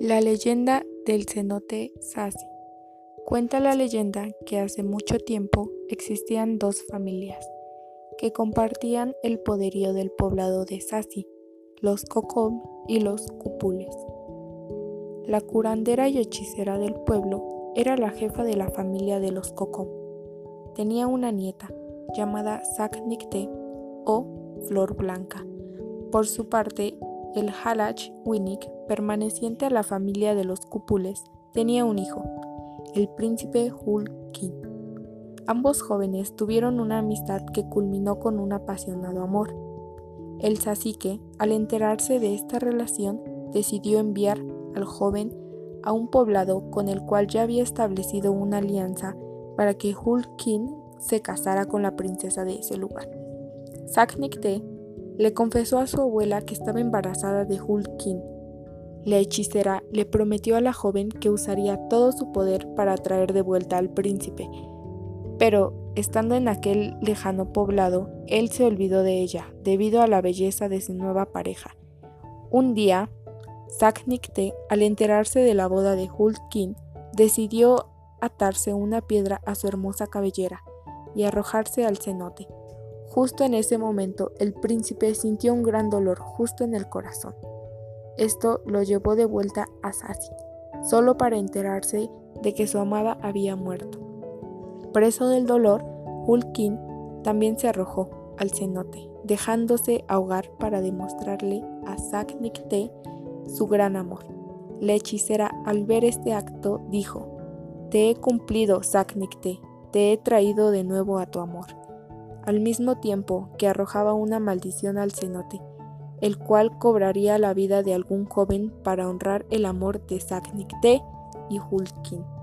La leyenda del cenote Sasi. Cuenta la leyenda que hace mucho tiempo existían dos familias que compartían el poderío del poblado de Sasi, los Kokom y los Cupules. La curandera y hechicera del pueblo era la jefa de la familia de los Kokom. Tenía una nieta llamada Saknikte o Flor Blanca. Por su parte, el Halach Winnick, permaneciente a la familia de los Cupules, tenía un hijo, el príncipe Hulkin. Ambos jóvenes tuvieron una amistad que culminó con un apasionado amor. El Sasique, al enterarse de esta relación, decidió enviar al joven a un poblado con el cual ya había establecido una alianza para que Hulkin se casara con la princesa de ese lugar. Le confesó a su abuela que estaba embarazada de Hulkin. La hechicera le prometió a la joven que usaría todo su poder para traer de vuelta al príncipe, pero estando en aquel lejano poblado, él se olvidó de ella debido a la belleza de su nueva pareja. Un día, Saknikte, al enterarse de la boda de Hulkin, decidió atarse una piedra a su hermosa cabellera y arrojarse al cenote. Justo en ese momento el príncipe sintió un gran dolor justo en el corazón. Esto lo llevó de vuelta a Sassi, solo para enterarse de que su amada había muerto. Preso del dolor, Hulkin también se arrojó al cenote, dejándose ahogar para demostrarle a Saknikte su gran amor. La hechicera, al ver este acto, dijo: Te he cumplido, Saknikte, te he traído de nuevo a tu amor al mismo tiempo que arrojaba una maldición al cenote, el cual cobraría la vida de algún joven para honrar el amor de Saknikte y Hulkin.